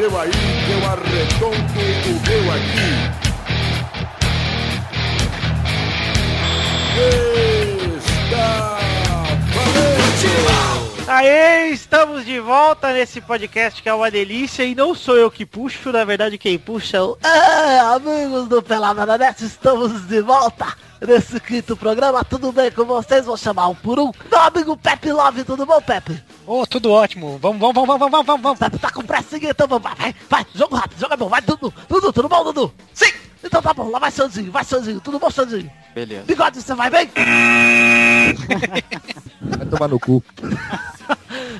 seu aí, que eu arredondo o meu aqui. Está Aê, estamos de volta nesse podcast que é uma delícia e não sou eu que puxo, na verdade quem puxa é o... Ah, amigos do Pelada Net, estamos de volta nesse quinto programa, tudo bem com vocês? Vou chamar um por um. Meu amigo Pepe Love, tudo bom, Pepe? Ô, tudo ótimo. Vamos, vamos, vamos, vamos, vamos, vamos, vamos. Pepe tá com pressa, então vamos, vai, vai, vai, jogo rápido, joga bom, vai, Dudu, Dudu, tudo bom, Dudu? Sim! Então tá bom, lá vai Sandinho, vai Sandinho, tudo bom, Sandinho? Beleza. Bigode, você vai bem? Vai tomar no cu.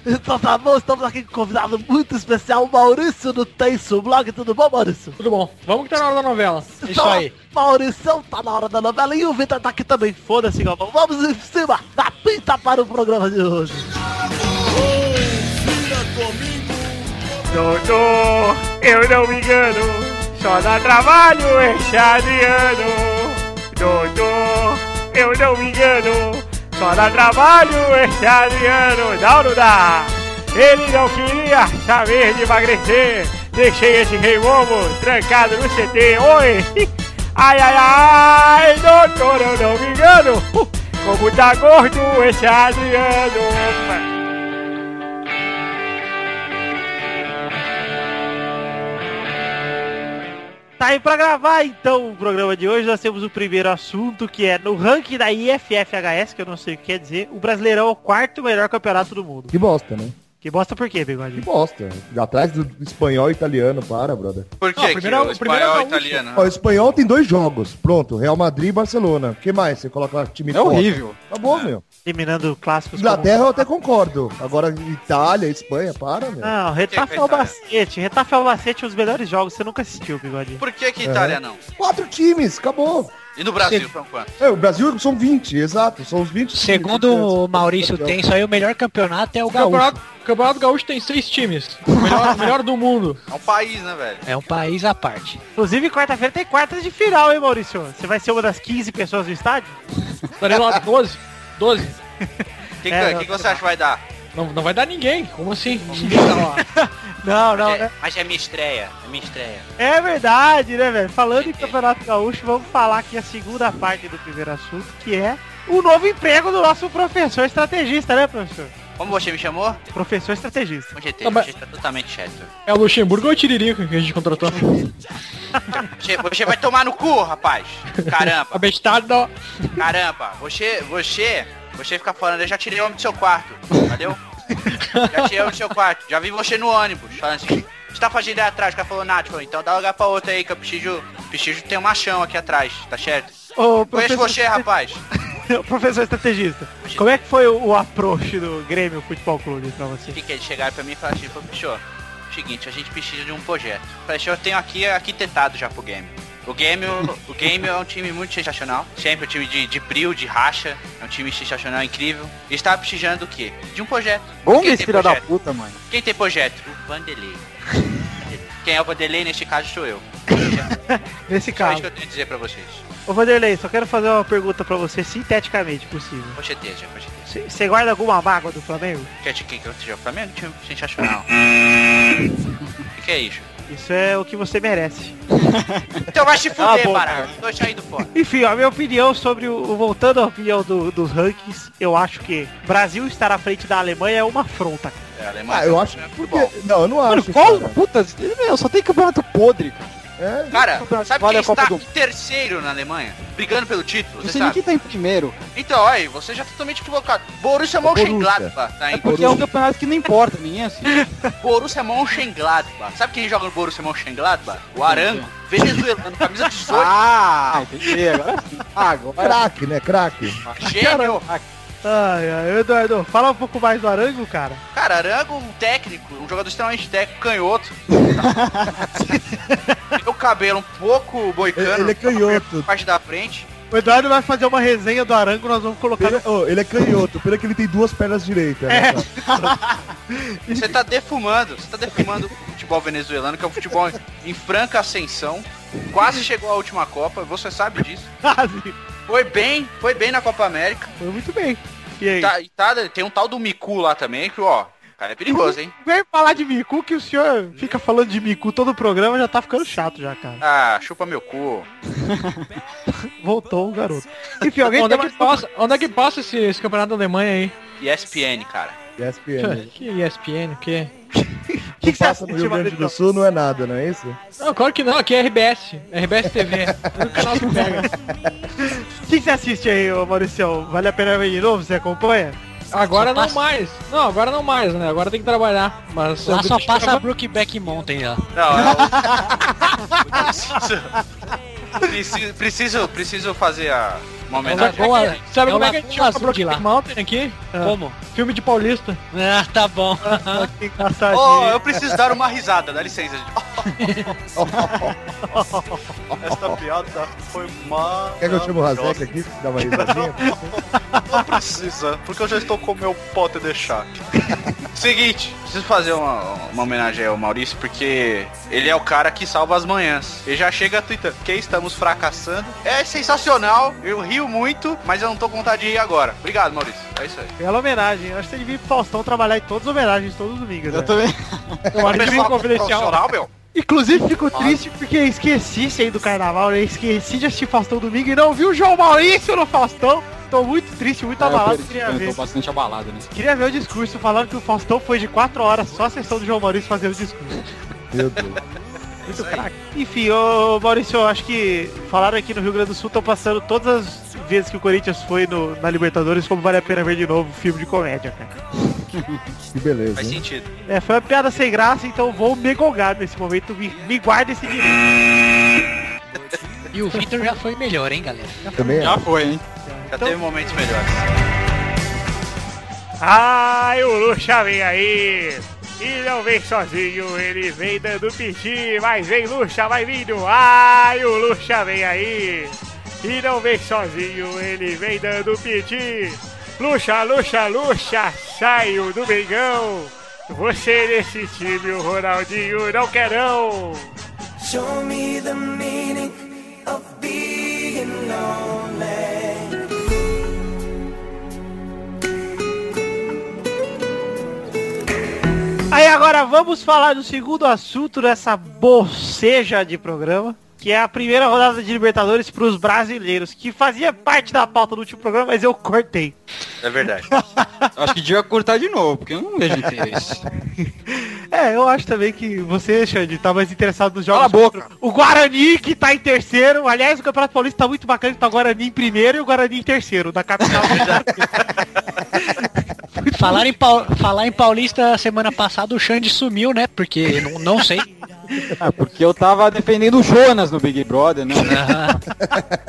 Então tá bom, estamos aqui com um convidado muito especial, Maurício do Tenso Blog, tudo bom, Maurício? Tudo bom. Vamos que tá na hora da novela. Isso Então, aí. Maurício, tá na hora da novela e o Vitor tá aqui também. Foda-se, Galvão. Vamos em cima da pinta para o programa de hoje. Doutor, eu não me engano, só dá trabalho esse Adriano. Doutor, eu não me engano, só dá trabalho esse Adriano. Não, não dá. Ele não queria saber de emagrecer. Deixei esse rei bobo trancado no CT. Oi! Ai, ai, ai, doutor, eu não me engano. Como tá gordo esse Adriano. Tá aí pra gravar então o programa de hoje. Nós temos o primeiro assunto que é no ranking da IFFHS, que eu não sei o que quer dizer. O Brasileirão é o quarto melhor campeonato do mundo. Que bosta, né? Que bosta por quê, Que Bigode? bosta. Atrás do espanhol e italiano, para, brother. Por que, Não, que primeiro é o- o primeiro é o espanhol gaúcho. italiano? Ó, o espanhol tem dois jogos. Pronto, Real Madrid e Barcelona. O que mais? Você coloca time É horrível. Acabou, meu. Eliminando clássicos Inglaterra eu até concordo. Agora Itália, Espanha, para, meu. Não, Retafe Que é o que é Bacete. Retafe é o Bacete, os melhores jogos. Você nunca assistiu, Bigode. Por que que Itália não? Quatro times, acabou. E no Brasil, são quantos? É, o Brasil são 20, exato. São os 20 times. Segundo o Maurício Tenso aí, o melhor campeonato é o O Gaúcho. campeonato, o campeonato Gaúcho tem seis times. O melhor, melhor do mundo. É um país, né, velho? É um país à parte. Inclusive, quarta-feira tem quartas de final, hein, Maurício? Você vai ser uma das 15 pessoas do estádio? Estarei lá 12. 12. O que, É, que, não, que você acha que vai dar? Não, não vai dar ninguém. Como assim? Ninguém tá lá. Não, não, é, mas é minha estreia. É minha estreia. é verdade, né, velho? Falando em Campeonato Gaúcho, vamos falar aqui a segunda parte do primeiro assunto, que é o novo emprego do nosso professor estrategista, né, professor? Como você me chamou? Professor estrategista. O GT, Tá, mas- tá totalmente chato. É o Luxemburgo ou o Tiririca que a gente contratou? Você, você vai tomar no cu, rapaz. Caramba, Abestado. caramba. Você, você, você fica falando, eu já tirei o homem do seu quarto. Valeu? Já tirei o homem do seu quarto. Já vi você no ônibus. Falando assim, o você tá fazendo aí atrás? O cara falou, Nath, falou, então dá lugar pra outra aí, que eu preciso, preciso ter um machão aqui atrás, tá certo? Ô, Conheço você, rapaz. professor estrategista, como é que foi o, o approach do Grêmio Futebol Clube pra você? O que, que eles chegaram pra mim e falaram assim, pô, seguinte, a gente precisa de um projeto. Falei, eu tenho aqui arquitetado já pro game. O game, o game é um time muito sensacional. Sempre um time de, de brilho, de racha. É um time sensacional, incrível. E estava precisando do quê? De um projeto. Bom tem projeto? puta, mano. Quem tem projeto? O Vanderlei. Quem é o Vanderlei nesse caso sou eu. Nesse Só isso caso. que eu tenho a dizer pra vocês. Ô Vanderlei, só quero fazer uma pergunta pra você sinteticamente possível. Com certeza, com certeza. Você guarda alguma mágoa do Flamengo? Quer de quem que eu seja o Flamengo? Time sensacional. O que, que é isso? Isso é o que você merece. Então vai se fuder, bom, baralho. Tô saindo fora. Enfim, a minha opinião sobre o. Voltando à opinião do- dos rankings, eu acho que Brasil estar à frente da Alemanha é uma afronta. cara. É, a Alemanha Ah, eu acho jogando que... futebol. Não, eu não acho, Qual? cara. Puta, meu, só tem campeonato podre, cara. É, Cara, sabe Vale quem está do- em terceiro na Alemanha? Brigando pelo título, você nem sabe? quem tá em primeiro. Então, olha, você já tá totalmente equivocado. Borussia Mönchengladbach tá É porque é um campeonato que não importa, ninguém assim. Borussia Mönchengladbach. Sabe quem joga no Borussia Mönchengladbach? O Arango, venezuelano, camisa 18. Ah, entendi. Agora sim. Ah, agora. craque, né? Craque. Gênio. Ai, ai, Eduardo, fala um pouco mais do Arango, cara. Cara, Arango, um técnico, um jogador extremamente técnico, canhoto. Tem o cabelo um pouco boicano. Ele é canhoto. Parte da frente. O Eduardo vai fazer uma resenha do Arango, nós vamos colocar Ele, oh, ele é canhoto, pena que ele tem duas pernas direitas. né, cara? Você tá defumando, você tá defumando o futebol venezuelano, que é um futebol em franca ascensão. Quase chegou à última Copa, você sabe disso. quase. Foi bem, foi bem na Copa América. Foi muito bem. E aí? Tá, e tá, tem um tal do Miku lá também, que ó, cara é perigoso, hein? Vem falar de Miku que o senhor fica falando de Miku todo o programa, já tá ficando chato já, cara. Ah, chupa meu cu. Voltou o garoto. Enfim, alguém Onde é que mais... passa, onde é que passa esse, esse campeonato da Alemanha aí? ESPN, cara. ESPN. Que ESPN, o quê? O que, que você passa no assiste, Rio Grande do Sul não é nada, não é isso? Não, claro que não, aqui é RBS. RBS TV. É o canal que pega. O que, que você assiste aí, ô Maurício? Vale a pena ver de novo? Você acompanha? Agora Só não passa- mais. Não, agora não mais, né? Agora tem que trabalhar. Mas Lá eu só passa a gravar- Brookback Mountain lá. Não, é o... preciso, preciso, preciso fazer a... uma homenagem. Lagoa- Sabe é como o é que a gente chama de lá. Mountain aqui? Ah, Como? Filme de paulista. Ah, tá bom. Que engraçadinho. Oh, eu preciso dar uma risada, dá licença, gente. Esta piada foi mal. Quer que eu chame o Razek aqui? Dá uma risadinha? Não precisa, porque eu já estou com o meu pote de chá. Seguinte, preciso fazer uma, uma homenagem ao Maurício, porque ele é o cara que salva as manhãs. Ele já chega tweetando que estamos fracassando. É sensacional, eu rio muito, mas eu não tô com vontade de rir agora. Obrigado, Maurício. É isso aí. Bela homenagem. Eu acho que você devia ir pro Faustão trabalhar em todas as homenagens, todos os domingos. Eu né? também. Arquivo confidencial. Profissional, meu. Inclusive, fico triste porque esqueci isso aí do carnaval, né? Esqueci de assistir Faustão domingo e não vi o João Maurício no Faustão. Tô muito triste, muito abalado, queria eu ver. tô bastante abalado nisso. Queria ver o discurso falando que o Faustão foi de 4 horas só a sessão do João Maurício fazendo o discurso. Meu Deus. Muito fraco. Enfim, ô Maurício, eu acho que falaram aqui no Rio Grande do Sul, estão passando todas as vezes que o Corinthians foi no, na Libertadores como vale a pena ver de novo o filme de comédia, cara. Que beleza. Faz hein? sentido. É, foi uma piada sem graça, então vou me golgar nesse momento. Me, me guarda esse dinheiro. E o Victor já foi melhor, hein, galera? Também é. Já foi, hein? Já Então- teve momentos melhores. Ai, o Luxa vem aí. E não vem sozinho, ele vem dando piti, mas vem Luxa, vai vindo. Ai, o Luxa vem aí. E não vem sozinho, ele vem dando piti. Luxa, Luxa, Luxa, saiu do Mengão. Você nesse time, o Ronaldinho não quer não. Show me the meaning Aí agora vamos falar do segundo assunto dessa boceja de programa, que é a primeira rodada de Libertadores para os brasileiros, que fazia parte da pauta do último programa, mas eu cortei. É verdade. Acho que devia cortar de novo, porque eu não vejo interesse. É, eu acho também que você, Xande, tá mais interessado nos jogos. Cala a boca. O Guarani, que tá em terceiro. Aliás, o Campeonato Paulista tá muito bacana, que tá o Guarani em primeiro e o Guarani em terceiro, da capital. Falar em, falar em Paulista semana passada o Xande sumiu, né? Porque não, não sei. Ah, porque eu tava defendendo o Jonas no Big Brother, né?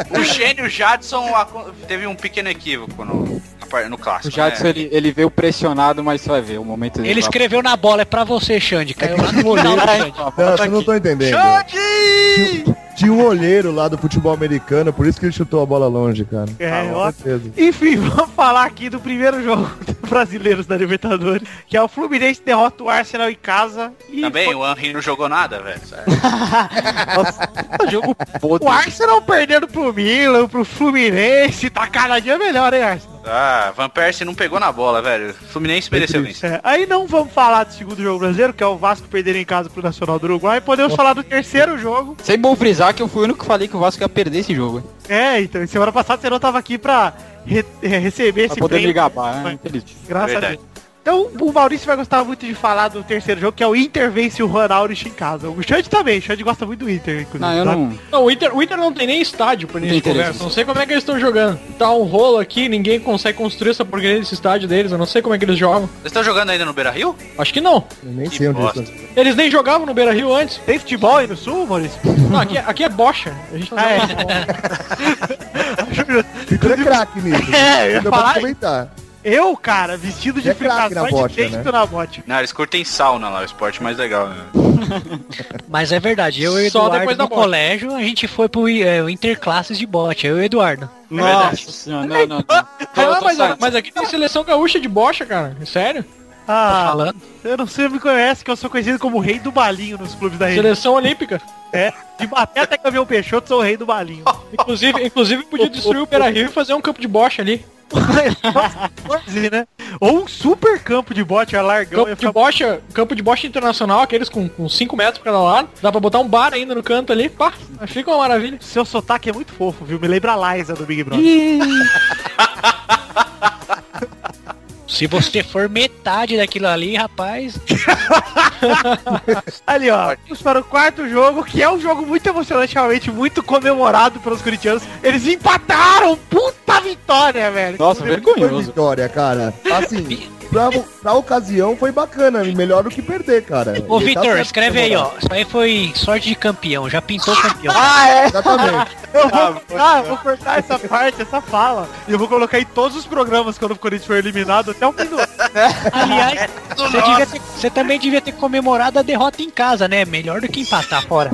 O gênio Jadson acon- teve um pequeno equívoco no, no clássico. O Jadson, né? ele, ele veio pressionado, mas você vai ver o momento dele. Ele escreveu na bola, é pra você, Xande. Caiu lá no Xande. Não, você não tô entendendo. Tinha, tinha um olheiro lá do futebol americano, por isso que ele chutou a bola longe, cara. É, ó. certeza. Enfim, vamos falar aqui do primeiro jogo dos brasileiros da Libertadores, que é o Fluminense derrota o Arsenal em casa. E Também, foi- o Henry não jogou nada, velho. sério. jogo podre. o Arsenal perdendo pro Milan, pro Fluminense, tá cada dia melhor, hein, Arsenal? Ah, Van Persie não pegou na bola, velho. Fluminense mereceu isso. É, aí não vamos falar do segundo jogo brasileiro, que é o Vasco perder em casa pro Nacional do Uruguai. Podemos falar do terceiro jogo. Sem bom frisar que eu fui o único que falei que o Vasco ia perder esse jogo. É, então, semana passada você não tava aqui pra re- é, receber Pra esse poder me prêmio. gabar, né? Graças Verdade. a Deus. Então, o Maurício vai gostar muito de falar do terceiro jogo, que é o Inter vence o Ronaldo em casa. O Xande também, o Xande gosta muito do Inter, inclusive. Não, eu não. Não, o Inter, o Inter não tem nem estádio pra Não gente conversa. Não sei como é que eles estão jogando. Tá um rolo aqui, ninguém consegue construir essa porcaria desse estádio deles. Eu não sei como é que eles jogam. Vocês estão jogando ainda no Beira Rio? Acho que não. Eu nem Que sei onde bosta. isso. Eles nem jogavam no Beira Rio antes. Tem futebol aí no sul, Maurício? Não, aqui, é- aqui é bocha. A gente tá Ah, é. é craque nisso. É, eu ia Ainda pode falar- comentar. Eu, cara, vestido de É bocha, de dentro né? na bote. Não, eles curtem sauna lá, o esporte mais legal, né? Mas é verdade, eu e o Só Eduardo depois bote. colégio, a gente foi pro é, Interclasses de bote, eu e o Eduardo. Nossa senhora, não, não, não. Ah, mas, mas aqui tem seleção gaúcha de bocha, cara. Sério? Ah, Falando. eu não sei, me conhece, que eu sou conhecido como o rei do balinho nos clubes da região. Seleção olímpica. É, de bater até caminhão Peixoto, sou o rei do balinho. Inclusive, inclusive podia destruir o Beira Rio e fazer um campo de bocha ali. 14, né? Ou um super campo de bote largão. Campo de bocha, campo de bocha internacional, aqueles com 5 metros pra cada lado. Dá pra botar um bar ainda no canto ali. Pá, fica uma maravilha. Seu sotaque é muito fofo, viu? Me lembra a Liza do Big Brother. Se você for metade daquilo ali, rapaz. Ali, ó. Vamos para o quarto jogo, que é um jogo muito emocionante, realmente muito comemorado pelos corintianos. Eles empataram! Puta vitória, velho! Nossa, vergonhoso. vitória, cara. Assim, pra, pra ocasião foi bacana, melhor do que perder, cara. Ô, Vitor, escreve aí, ó. Isso aí foi sorte de campeão. Já pintou campeão. Ah, é? Exatamente. Eu vou, ah, eu vou cortar essa parte, essa fala. E eu vou colocar em todos os programas quando o Corinthians for eliminado até o fim do ano. Aliás, você, devia ter- você também devia ter comemorado a derrota em casa, né? Melhor do que empatar fora.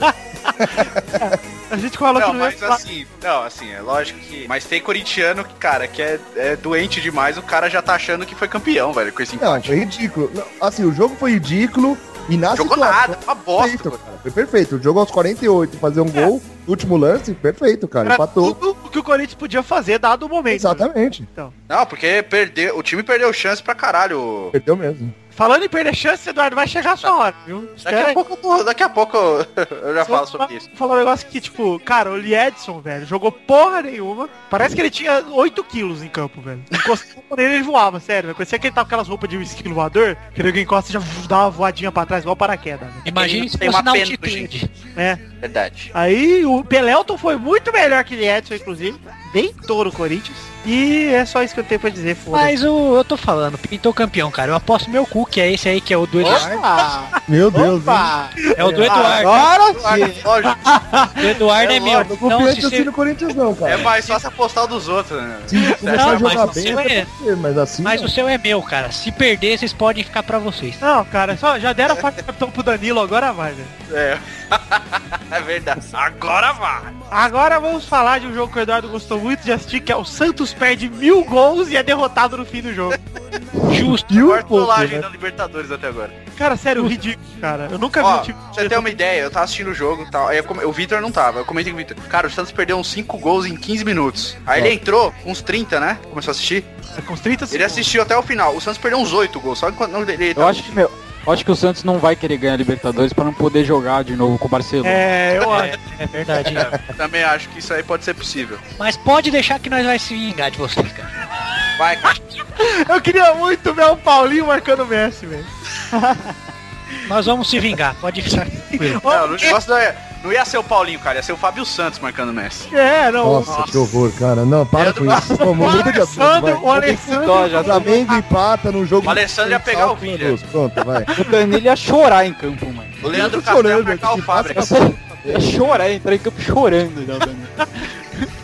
A gente falou que Não, não ia mas falar. assim, não, assim, é lógico que. Mas tem corintiano que, cara, que é, é doente demais, o cara já tá achando que foi campeão, velho, com esse Não, empate. foi ridículo. Não, Assim, o jogo foi ridículo e na Jogou situação... nada, uma bosta. Perfeito, cara. Foi perfeito. O jogo aos 48, fazer um gol, último lance, perfeito, cara. Era Empatou. tudo o que o Corinthians podia fazer, dado o momento. Exatamente. Não, porque perdeu, o time perdeu chance pra caralho. Perdeu mesmo. Falando em perder chance, Eduardo, vai chegar a sua hora, viu? Daqui Espera a pouco, eu tô- daqui a pouco eu, já falo sobre isso. Falar um negócio que, tipo, cara, o Liedson, velho, jogou porra nenhuma. Parece que ele tinha 8 quilos em campo, velho. Encostou nele ele voava, sério. velho. Parecia que ele tava com aquelas roupas de esquilo voador, que ele encosta e já dá uma voadinha pra trás, igual paraquedas, né? Imagine se tem fosse uma na pena, altitude. É. Verdade. Aí o Pelelton foi muito melhor que o Liedson, inclusive. Deitou no Corinthians. E é só isso que eu tenho pra dizer, foda Mas o, eu tô falando, pintou campeão, cara. Eu aposto meu cu, que é esse aí que é o do Eduardo. Meu Deus, hein? É o do Eduardo. Agora sim. O do Eduardo é, É meu. Não Então, confio se você... Corinthians, não, cara. é mais fácil apostar o dos outros, né? Se começar Não, a jogar mas bem, o seu até é- mas assim. Mas não. o seu é meu, cara. Se perder, vocês podem ficar pra vocês. Não, cara, só já deram a faixa de capitão pro Danilo, agora vai, velho. É. é verdade. Agora vai. Agora vamos falar de um jogo que o Eduardo gostou muito de assistir, que é o Santos perde mil gols e é derrotado no fim do jogo. Justo. E o trollagem né? da Libertadores até agora. Cara, sério, ridículo, cara. Eu nunca vi Ó, um time. pra você ter uma ideia, eu tava assistindo o jogo e tal. Aí eu come- o Vitor não tava. Eu comentei com o Vitor. Cara, o Santos perdeu uns 5 gols em 15 minutos. Aí ele entrou com uns 30, né? Começou a assistir. Com os 30 Ele segundos. assistiu até o final. O Santos perdeu uns 8 gols. Só enquanto não ele Eu acho que, meu, eu acho que o Santos não vai querer ganhar a Libertadores pra não poder jogar de novo com o Barcelona. É, eu acho. É, é verdade. também acho que isso aí pode ser possível. Mas pode deixar que nós vai se vingar de vocês, cara. Vai. Eu queria muito ver o Paulinho marcando o Messi, velho. Nós vamos se vingar, pode ficar. Não, o negócio não, é, não ia ser o Paulinho, cara. Ia ser o Fábio Santos marcando o Messi. É, não. Nossa, que horror, cara. Não, para com isso. Pô, muda de assunto, vai. Alessandro, o Alessandro. Já O Flamengo empata num jogo. O Alessandro ia pegar o. Lanús. Pronto, vai. O Danilo ia chorar em campo, mano. O Leandro tô Castel ia chorando, marcar o que Fábrica. passa- Ia chorar, ia entrar em campo chorando. Né, o Danilo.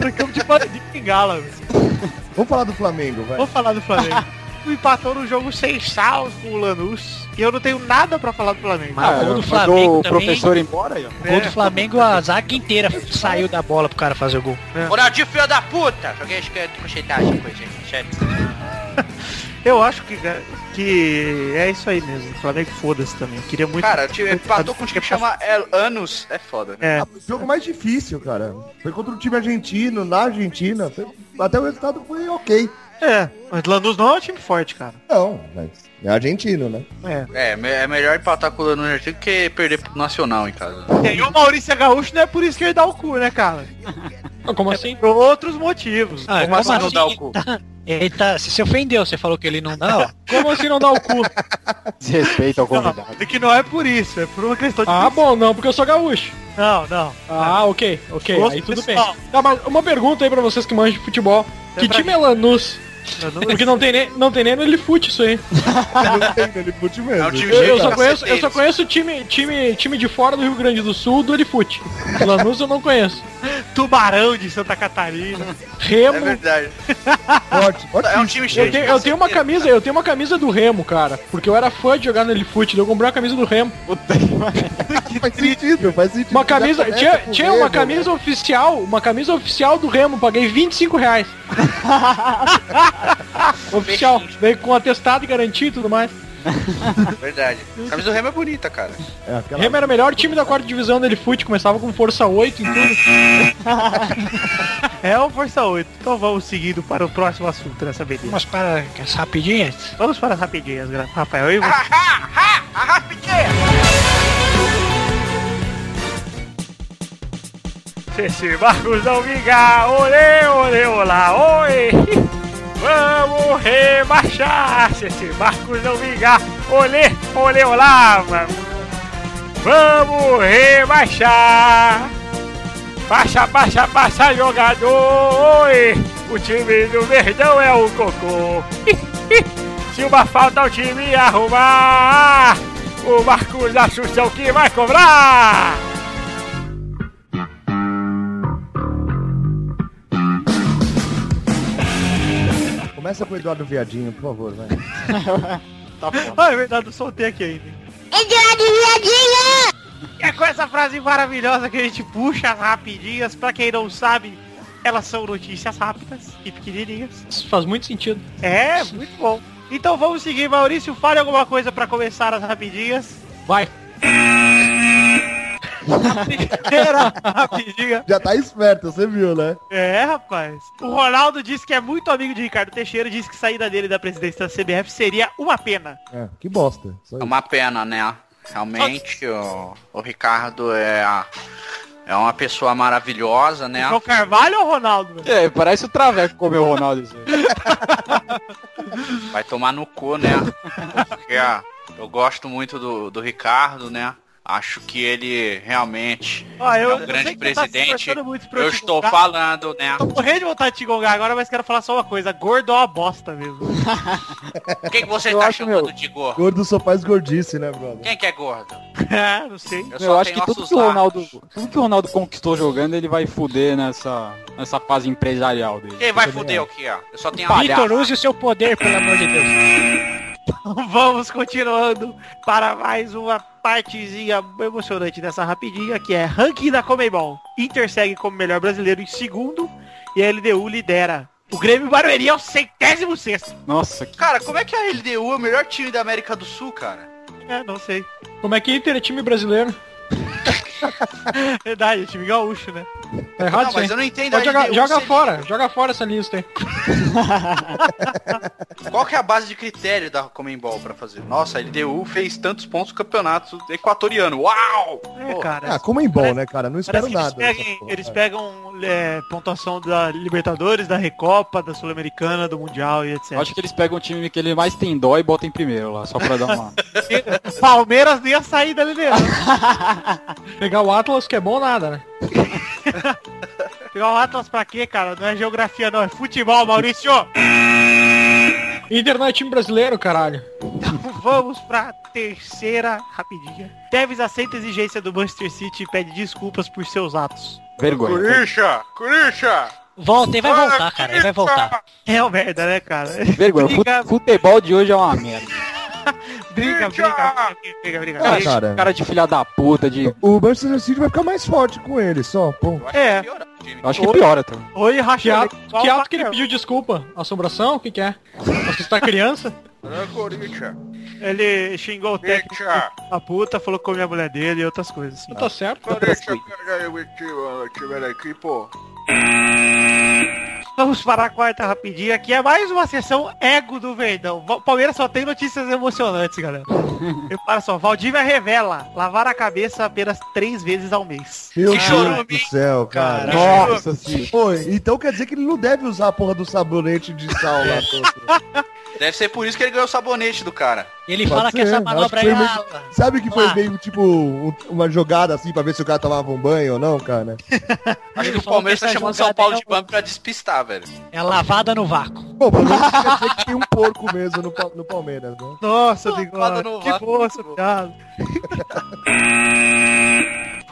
Campo de banda de velho. Vamos falar do Flamengo, vai. Vamos falar do Flamengo. Empatou no jogo sem sal com o Lanús. E eu não tenho nada pra falar do Flamengo. Ah, o gol do Flamengo o também. professor embora aí, ó. O gol do Flamengo, a zaga inteira saiu da bola pro cara fazer o gol. Ronaldinho, filho da puta! Joguei que é concheitagem, coisa, gente. Eu acho que, que é isso aí mesmo. O Flamengo foda-se também. Queria muito. Cara, o time empatou com um time que chama El Anos. É foda. É. Ah, o jogo mais difícil, cara. Foi contra um time argentino, na Argentina. Foi- Até o resultado foi ok. É, mas Lanús não é um time forte, cara. Não, mas é argentino, né? É. É, me- é melhor empatar com o Lanús Argentino que perder pro Nacional em casa. E o Maurício Gaúcho não é por isso que ele dá o cu, né, cara? Como assim? Por outros motivos. Ah, Como assim não dá o cu? Ele tá, se se ofendeu, você falou que ele não dá, ó. Como assim não dá o cu? Desrespeito ao convidado. É que não é por isso, é por uma questão de. Ah, bom, não, porque eu sou gaúcho. Não, não. Ah, ok, ok, Gosto aí tudo bem. pessoal. Tá, mas uma pergunta aí pra vocês que manjam de futebol. Que pra time é Lanús? Lanús- Porque não tem nem, não tem nem no Elifute isso aí. Não tem, fute mesmo. É time Eu, eu só conheço, eu só conheço time, time, time de fora do Rio Grande do Sul do Elifute. Lanús eu não conheço. Tubarão de Santa Catarina. É Remo. verdade. Forte, forte. É um time cheio Eu de tenho, eu tenho uma camisa, eu tenho uma camisa do Remo, cara. Porque eu era fã de jogar no daí eu comprei uma camisa do Remo. Faz sentido, faz sentido. Uma camisa, tinha, tinha Remo, uma camisa oficial, uma camisa oficial do Remo, paguei 25 reais. oficial, veio com atestado e garantia e tudo mais. Verdade. A camisa do Remo é bonita, cara. É, aquela... Remo era o melhor time da quarta divisão do Elifute, começava com força 8 em tudo. É o Força 8. Então vamos seguindo para o próximo assunto dessa beleza. Vamos para as rapidinhas. Vamos para as rapidinhas, Rafael. E você? A rapidinha! Se esse Marcos não vingar, olê, olê, olá, oi! Vamos rebaixar! Se esse Marcos não vingar, olê, olê, olá, mano! Vamos rebaixar! Baixa, baixa, baixa, jogador! O time do Verdão é o cocô! Se uma falta o time arrumar, o Marcos Assunção é que vai cobrar! Começa com o Eduardo Viadinho, por favor, vai. Ah, é verdade, eu soltei aqui ainda. E é com essa frase maravilhosa que a gente puxa as rapidinhas. Pra quem não sabe, elas são notícias rápidas e pequenininhas. Isso faz muito sentido. É, muito bom. Então vamos seguir, Maurício. Fale alguma coisa pra começar as rapidinhas. Vai. Primeira rapidinha. Já tá esperto, você viu, né? É, rapaz. O Ronaldo disse que é muito amigo de Ricardo Teixeira. Disse que saída dele da presidência da CBF seria uma pena. É, que bosta. Só É uma pena, né? Realmente, o, o Ricardo é, é uma pessoa maravilhosa, né? É o Carvalho ou o Ronaldo? É, parece o Traveco comeu o Ronaldo. Aí. Vai tomar no cu, né? Porque eu gosto muito do, do Ricardo, né? Acho que ele realmente Ó, eu, é um eu grande tá presidente. pra Eu te estou gongar. falando, né? Tô morrendo de vontade de te gongar agora, mas quero falar só uma coisa. Gordo é uma bosta mesmo. O que, que você Eu está acho, chamando meu, de gordo? Gordo só faz gordice, né, brother? Quem que é gordo? é, não sei. Eu, Eu acho que tudo que o Ronaldo, tudo que o Ronaldo conquistou jogando, ele vai fuder nessa, nessa fase empresarial dele. Quem vai fuder acho. o que, ó? Eu só tenho Palhaço. Vitor, use o seu poder, pelo amor de Deus. Vamos continuando para mais uma partezinha emocionante dessa rapidinha, que é ranking da Comebol. Inter segue como melhor brasileiro em segundo e a LDU lidera. O Grêmio Barueri é o centésimo sexto. Nossa, que Cara, como é que a LDU é o melhor time da América do Sul, cara? É, não sei. Como é que Inter é time brasileiro? Verdade, é time gaúcho, né? Tá errado Não, mas eu não entendo joga ser- fora, joga fora essa lista aí. Qual que é a base de critério da Comembol pra fazer? Nossa, a LDU fez tantos pontos no campeonato equatoriano. Uau! É, cara. Ah, como em bom, né, cara? Não espero nada. Eles pegam, porra, eles vai. pegam é, pontuação da Libertadores, da Recopa, da Sul-Americana, do Mundial e etc. eu acho que eles pegam o time que ele mais tem dó e botam em primeiro lá, só pra dar uma... Palmeiras nem ia sair da liderança. Pegar o Atlas, que é bom nada, né? Pegar o Atlas pra quê, cara? Não é geografia, não. É futebol, Maurício. Inter não é time brasileiro, caralho. Vamos pra terceira rapidinha. Tevez aceita a exigência do Manchester City e pede desculpas por seus atos. Vergonha. Curixa! Curixa! Volta, ele vai voltar, cara. Ele vai voltar. É uma merda, né, cara? Vergonha. Futebol de hoje é uma merda. Briga, briga, briga, briga, Ah, cara. Cara de filha da puta, de... O Manchester City vai ficar mais forte com ele, só, pô. Eu É. Eu acho que piora, tá? Oi, ato, que, ato que ele pediu desculpa? Assombração? O que que é? Assustar criança? Ele xingou o técnico da puta, falou que comeu a mulher dele e outras coisas. assim. Tá certo. Time da equipe, pô. Vamos para a quarta rapidinha, que é mais uma sessão ego do Verdão. Palmeiras só tem notícias emocionantes, galera. Repara só, Valdívia revela lavar a cabeça apenas três vezes ao mês. Meu Que Deus chorume, do céu, cara. Nossa senhora. Pô, então quer dizer que ele não deve usar a porra do sabonete de sal lá. Deve ser por isso que ele ganhou o sabonete do cara. Ele Pode fala que ser, essa acho manobra que é... meio- Sabe que foi meio tipo um- uma jogada assim pra ver se o cara tomava um banho ou não, cara? Acho Ele que o Palmeiras que tá essa chamando São Paulo é de banco pra despistar, velho. é lavada no vácuo. Bom, pelo menos quer dizer que tem um porco mesmo no, no Palmeiras, né? Nossa, Bigode, no que vácuo, boa essa piada.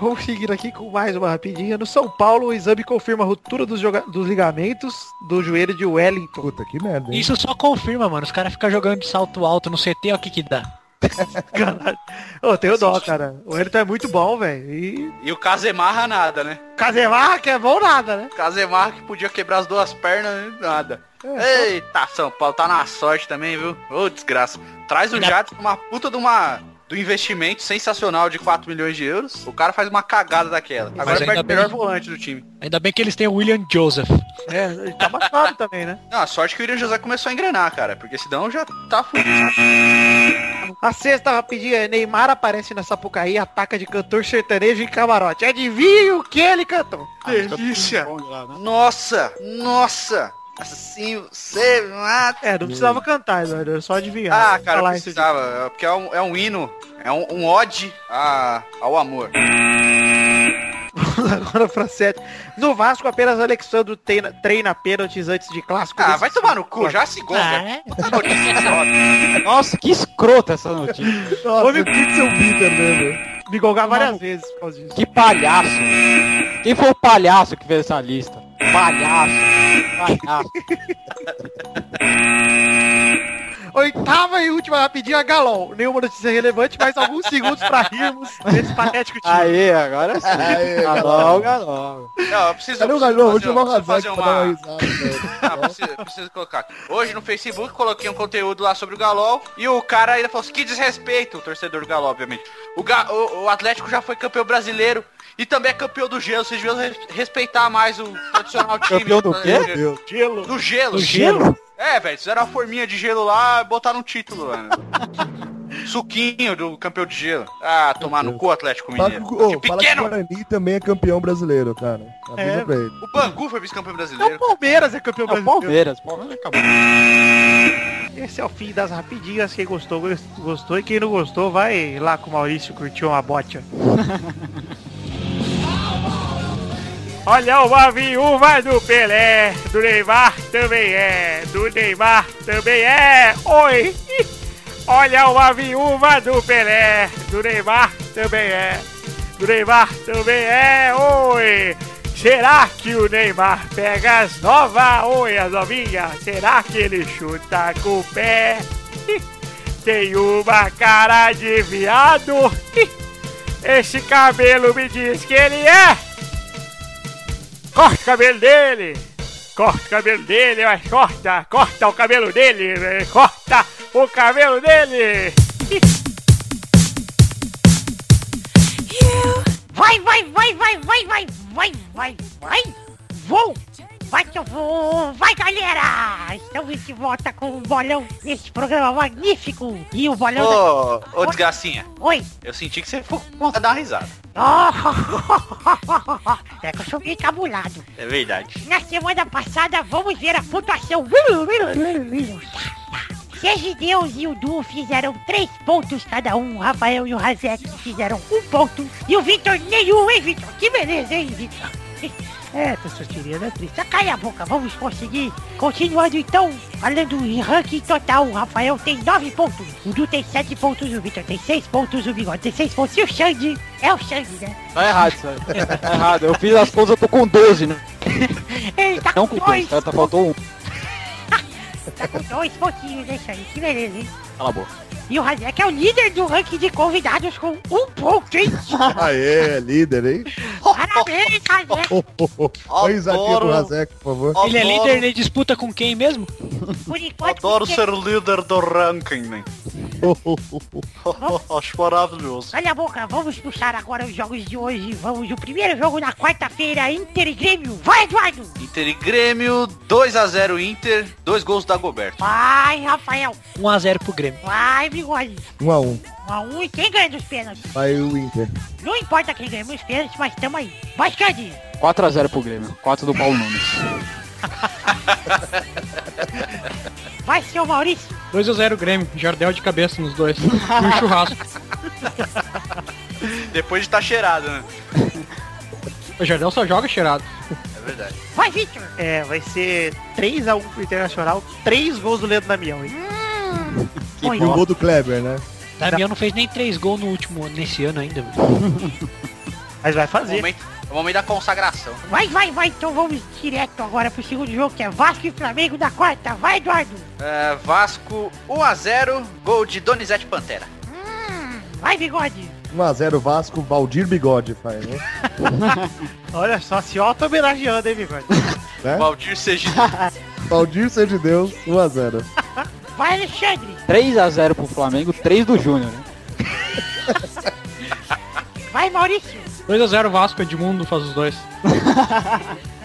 Vamos seguir aqui com mais uma rapidinha. No São Paulo, o exame confirma a ruptura dos, joga- dos ligamentos do joelho de Wellington. Puta, que merda, hein? Isso só confirma, mano. Os caras ficam jogando de salto alto no CT, ó o que que dá. Caralho. Ô, tenho dó, cara. O Wellington é muito bom, velho. E E o Casemarra nada, né? Casemar, que é bom nada, né? Casemarra que podia quebrar as duas pernas, nada. É, Eita, São Paulo tá na sorte também, viu? Ô, desgraça. Traz o Jadson uma puta de uma do investimento sensacional de 4 milhões de euros. O cara faz uma cagada daquela. Agora ainda perde o bem- melhor volante do time. Ainda bem que eles têm o William Joseph. É, ele tá machucado também, né? Não, a sorte que o William José começou a engrenar, cara. Porque senão já tá fudido. A sexta rapidinha é Neymar aparece na Sapucaí, ataca de cantor sertanejo em camarote. Adivinha o que ele cantou? Delícia! Nossa! Nossa! Assim você mata. É, não precisava cantar, Eduardo, só adivinhar. Ah, cara, Falar precisava. Porque é um, é um hino. É um, um ode a, ao amor. Agora pra sete. No Vasco, apenas Alexandre treina, treina pênaltis antes de clássico. Ah, vai tomar no cu, já se gosta. Notícia é. Nossa, que escrota essa notícia. Nossa, Homem- tem que ser o Peter mesmo. Me golgar várias vezes por causa disso. Que palhaço. Quem foi o palhaço que fez essa lista? Palhaço. Oitava e última rapidinha, Galol. Nenhuma notícia relevante, mas alguns segundos pra rirmos desse patético time. Aê, agora sim. Aê, Galol, galol. Não, eu preciso, Cadê o preciso Galão? Vou fazer, chamar fazer uma uma... risada. Ah, preciso, preciso colocar. Hoje no Facebook coloquei um conteúdo lá sobre o Galol e o cara ainda falou assim, que desrespeito, o torcedor do Galol, obviamente. O, Ga- o, o Atlético já foi campeão brasileiro e também é campeão do gelo. Vocês deviam res- respeitar mais o tradicional time. Campeão do quê? Meu Gelo. Do gelo. Do gelo? É, velho, fizeram uma forminha de gelo lá e botaram um título, mano. Suquinho do campeão de gelo. Ah, tomar no cu, Atlético Fala Mineiro. que, ô, Que fala que o pequeno! Guarani também é campeão brasileiro, cara. Avisa É. pra ele. O Bangu foi vice-campeão É o brasileiro. Palmeiras é campeão É o brasileiro. Palmeiras. Palmeiras acabou. Esse é o fim das rapidinhas. Quem gostou, gostou. E quem não gostou, vai lá com o Maurício curtir uma bote. Olha uma viúva do Pelé, do Neymar também é, do Neymar também é. Oi! Olha uma viúva do Pelé, do Neymar também é, do Neymar também é. Oi! Será que o Neymar pega as novas? Oi, as novinhas. Será que ele chuta com o pé? Tem uma cara de viado. Esse cabelo me diz que ele é. Corta o cabelo dele! Corta o cabelo dele, mas corta! Corta o cabelo dele! Corta o cabelo dele! Vai, vai, vai, vai, vai, vai, vai, vai, vai, vou, vai que eu vou, vai galera! Estamos de volta com o Bolão nesse programa magnífico e o Bolão da... Ô, ô desgracinha, Oi! eu senti que você ficou com vontade de dar uma risada. é que eu sou meio cabulado. É verdade. Na semana passada, vamos ver a pontuação. Sergi Deus e o Du fizeram três pontos cada um. O Rafael e o Razek fizeram um ponto. E o Vitor nenhum, hein, Vitor? Que beleza, hein, Vitor? É, essa tirinha é triste. Ah, Cala a boca, vamos conseguir. Continuando então, falando em ranking total, o Rafael tem nove pontos. O Du tem sete pontos, o Vitor tem seis pontos, o Bigode tem seis pontos. E o Xande é o Xande, né? Tá errado isso aí. Tá errado. Eu fiz as contas, eu tô com 12, né? Ele tá Não com com dois, 12, tá, faltou um. tá com dois pontinhos, né, Xande? Que beleza, hein? Cala a boca. E o Razek é o líder do ranking de convidados com um ponto, hein? Aê, é líder, hein? Parabéns, Razek. Oh, oh, oh. Olha o risadinha pro Razek, por favor. Ele é líder, ele disputa com quem mesmo? Por enquanto, Adoro porque- ser líder do ranking, né? Acho maravilhoso. Cala a boca, vamos puxar agora os jogos de hoje. Vamos, o primeiro jogo na quarta-feira, Inter e Grêmio. Vai, Eduardo! Inter e Grêmio, 2x0 Inter, dois gols da Goberto. Vai, Rafael! 1x0 pro Grêmio. Vai, Bigode! Um a um. Um a um e quem ganha dos pênaltis? Vai o Inter. Não importa quem ganha os pênaltis, mas tamo aí. Vai, Xande! 4x0 pro Grêmio. 4 do Paulo Nunes. Vai, seu Maurício! 2x0 Grêmio, Jardel de cabeça nos dois. Um churrasco. Depois de estar cheirado, né? O Jardel só joga cheirado. É verdade. Vai, Victor! É, vai ser 3x1 pro Internacional, 3 gols do Leandro Damião, hein? E o gol do Kleber, né? Damião não fez nem três gols no último nesse ano ainda. velho. Mas vai fazer. momento, é o momento da consagração. Vai, vai, vai! Então vamos direto agora pro segundo jogo, que é Vasco e Flamengo da quarta. Vai, Eduardo! É, Vasco 1x0, gol de Donizete Pantera. Hum, vai, Bigode! 1x0 Vasco, Valdir Bigode faz, né? Olha só, se auto-homenageando, hein, Bigode? né? Valdir seja Valdir seja de Deus, 1x0. Vai, Alexandre! 3x0 pro Flamengo, 3 do Júnior, né? Vai, Maurício. 2x0 Vasco, Edmundo faz os dois.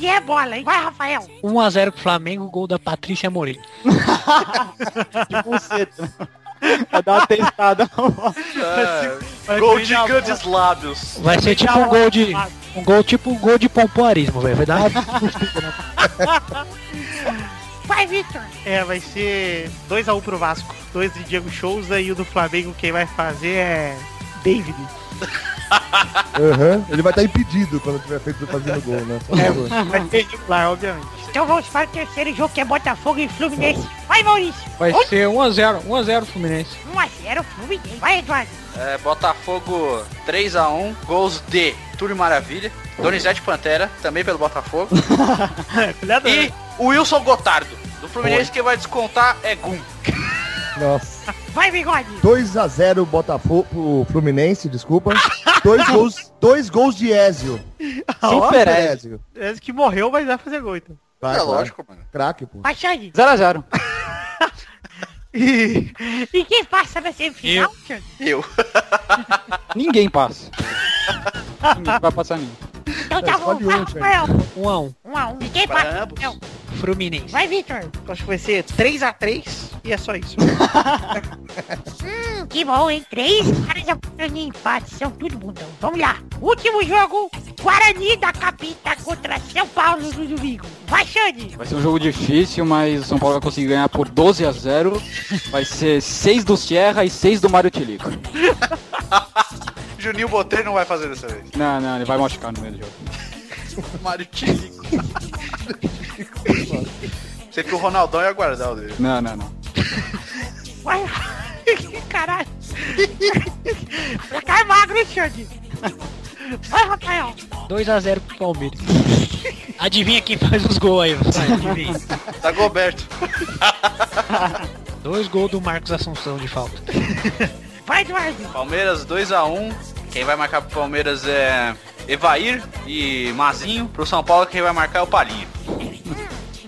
E é bola, hein? Vai, Rafael. 1x0 pro Flamengo, gol da Patrícia Morim. De buceta. Vai dar uma testada. É, gol de grandes lábios. Vai ser tipo um gol de. Um gol tipo um gol de pompoarismo, velho. Vai dar uma... Vai, Victor. É, vai ser 2x1 pro Vasco. Dois de Diego Souza e o do Flamengo quem vai fazer é David. Aham. Ele vai estar impedido quando tiver feito fazendo gol, né? É, vai ter regular, obviamente. Então vamos para o terceiro jogo que é Botafogo e Fluminense. Vai, Maurício. Vai ser 1x0, 1x0 Fluminense. 1x0 Fluminense. Vai, Eduardo. É, Botafogo 3x1, gols de Túlio Maravilha, Donizete Pantera, também pelo Botafogo, e o Wilson Gotardo. Do Fluminense quem vai descontar é Gum. Nossa. Vai, Bigode. 2x0 Botafogo pro Fluminense, desculpa. Dois gols, dois gols de Ezio. Super Ezio. Esse que morreu, mas vai fazer gol, então. Vai, é claro. lógico, mano. Craque, pô. Vai, Xande. 0x0. E E quem passa na semifinal, Xande? Eu. Ninguém passa. Ninguém vai passar ninguém. Então tá bom. Vai, um, Xande. Rafael. 1x1. 1x1. E quem passa? ambos. Não. Fluminense. Vai, Victor. acho que vai ser 3x3 e é só isso. Hum, que bom, hein? Três caras em empate. São tudo bundão. Vamos lá. Último jogo. Guarani da Capita contra São Paulo no domingo. Vai, Xande. Vai ser um jogo difícil, mas o São Paulo vai conseguir ganhar por 12 a 0. Vai ser 6 do Sierra e 6 do Mário Tilico. Juninho Botelho não vai fazer dessa vez. Não, não, ele vai machucar no meio do jogo. Mário Tilico. Sei que o Ronaldão ia guardar o dele. Não, não, não. Vai. Caralho. Pra cá é magro, hein, Xande. Vai, Rafael. 2x0 pro Palmeiras. Adivinha quem faz os gols aí, vai, adivinha. Tá Goberto. Dois gols do Marcos Assunção de falta. Vai, Eduardo. Palmeiras 2x1. Quem vai marcar pro Palmeiras é Evair e Mazinho. Pro São Paulo quem vai marcar é o Palinha.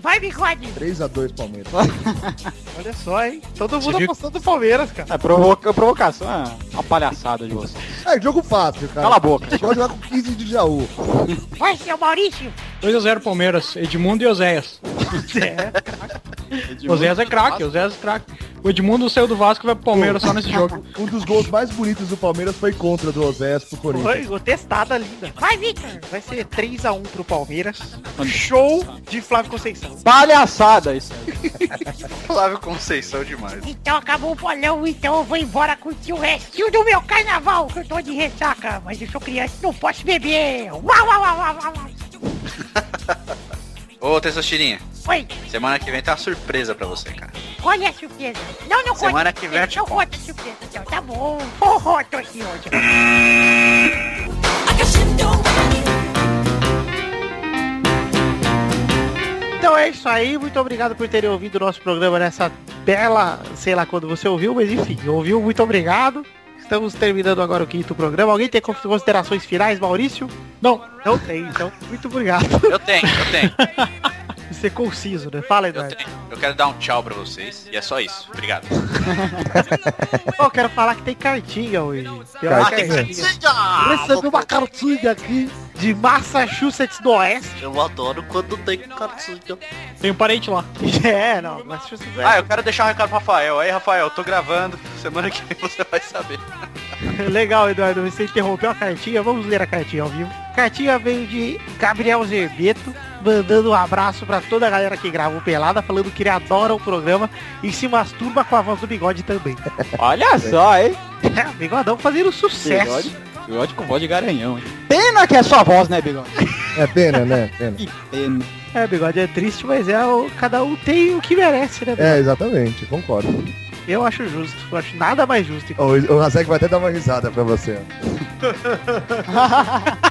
Vai, Bigode. 3x2 Palmeiras. Olha só, hein? Todo Você mundo viu? apostando no Palmeiras, cara. É provoca, provocação, é uma palhaçada de você. É, jogo fácil, cara. Cala a boca. Pode jogar com 15 de Jaú. Vai, seu Maurício. 2x0 Palmeiras, Edmundo e Oséias. Oséias é craque, Oséias é craque. O Edmundo saiu do Vasco e vai pro Palmeiras só nesse jogo. Um dos gols mais bonitos do Palmeiras foi contra do Oséias pro Corinthians. Foi, testada linda. Vai, Victor. Vai ser 3x1 pro Palmeiras. Show de Flávio Conceição. Palhaçada isso aí. Flávio Conceição demais. Então acabou o bolão, então eu vou embora curtir o restinho do meu carnaval, que eu tô de ressaca, mas eu sou criança e não posso beber. Uau, uau, uau, uau, uau. Ô, Tessostirinha, Oi, semana que vem tem uma surpresa pra você, cara. olha a surpresa. Não, não conta. Semana que vem eu te Não conta a surpresa, então, tá bom. Oh, oh, tô aqui hoje. Então é isso aí, muito obrigado por terem ouvido o nosso programa nessa bela, sei lá quando você ouviu, mas enfim, ouviu, muito obrigado. Estamos terminando agora o quinto programa. Alguém tem considerações finais, Maurício? Não, Não tem, então muito obrigado. Eu tenho, eu tenho, Ser conciso, né? Fala, eu Eduardo. tenho. Eu quero dar um tchau pra vocês. E é só isso. Obrigado. Eu quero falar que tem cartinha hoje. Tem uma Ah, tem cartinha. Eu recebi uma cartinha aqui de Massachusetts do Oeste. Eu adoro quando tem cartinha. tem um parente lá. É, não, Massachusetts do Ah, eu quero deixar um recado pro Rafael. Aí, Rafael, eu tô gravando. Semana que vem você vai saber. Legal, Eduardo, você interrompeu a cartinha, vamos ler a cartinha ao vivo. A cartinha veio de Gabriel Zerbeto, mandando um abraço pra toda a galera que grava o Pelada, falando que ele adora o programa e se masturba com a voz do bigode também. Olha só, hein? É, bigodão fazendo sucesso. Bigode, bigode com voz de garanhão, hein? Pena que é sua voz, né, bigode? É pena, né? Pena. Que pena. É, bigode é triste, mas é o, cada um tem o que merece, né? É, exatamente, concordo. Eu acho justo, eu acho nada mais justo. O, o Razek vai até dar uma risada pra você. ó.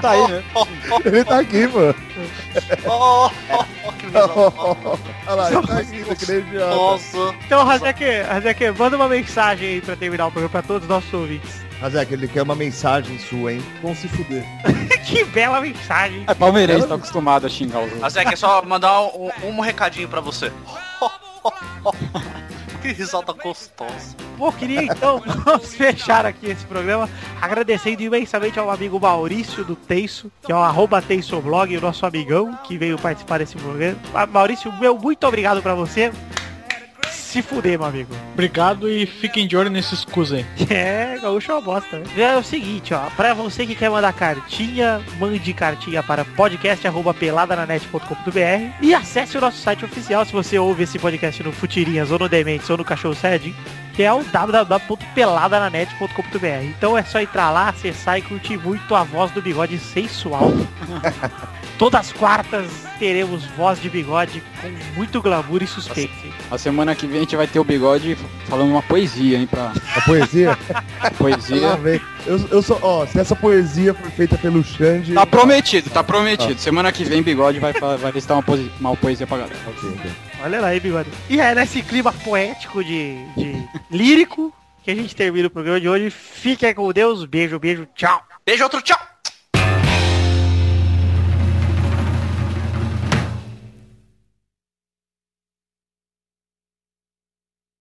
Tá aí, né? Ele tá aqui, mano. Oh, oh, oh, que Olha lá, ele tá aqui, tá que nem idiota. Nossa. Então, Razek, Razek, manda uma mensagem aí pra terminar o programa pra todos os nossos ouvintes. Razek, ele quer uma mensagem sua, hein? Vão se fuder. que bela mensagem. É palmeirense, tá acostumado a xingar os outros. É que é só mandar um, um recadinho pra você. Que risada gostosa. Bom, queria então fechar aqui esse programa agradecendo imensamente ao amigo Maurício do Teiço, que é o arroba TeiçoBlog, o nosso amigão que veio participar desse programa. Ah, Maurício, meu muito obrigado pra você. Se fuder, meu amigo. Obrigado e fiquem de olho nesses cus aí. É, gaúcho é uma bosta. né? É o seguinte, ó, pra você que quer mandar cartinha, mande cartinha para podcast@peladananet.com.br e acesse o nosso site oficial se você ouve esse podcast no Futirinhas ou no Dementes ou no Cachorro Sede, que é o www.peladananet.com.br. Então é só entrar lá, acessar e curtir muito a voz do bigode sensual. Todas as quartas teremos voz de bigode com muito glamour e suspense. A semana que vem a gente vai ter o bigode falando uma poesia, hein, pra A poesia? Poesia. Eu, eu sou, ó, se essa poesia for feita pelo Xande. Tá prometido, tá prometido. Semana que vem bigode vai, vai listar uma, uma poesia pra galera. Ok, ok. Olha lá aí, bigode. E é nesse clima poético de, de lírico que a gente termina o programa de hoje. Fiquem com Deus. Beijo, beijo, tchau. Beijo, outro tchau.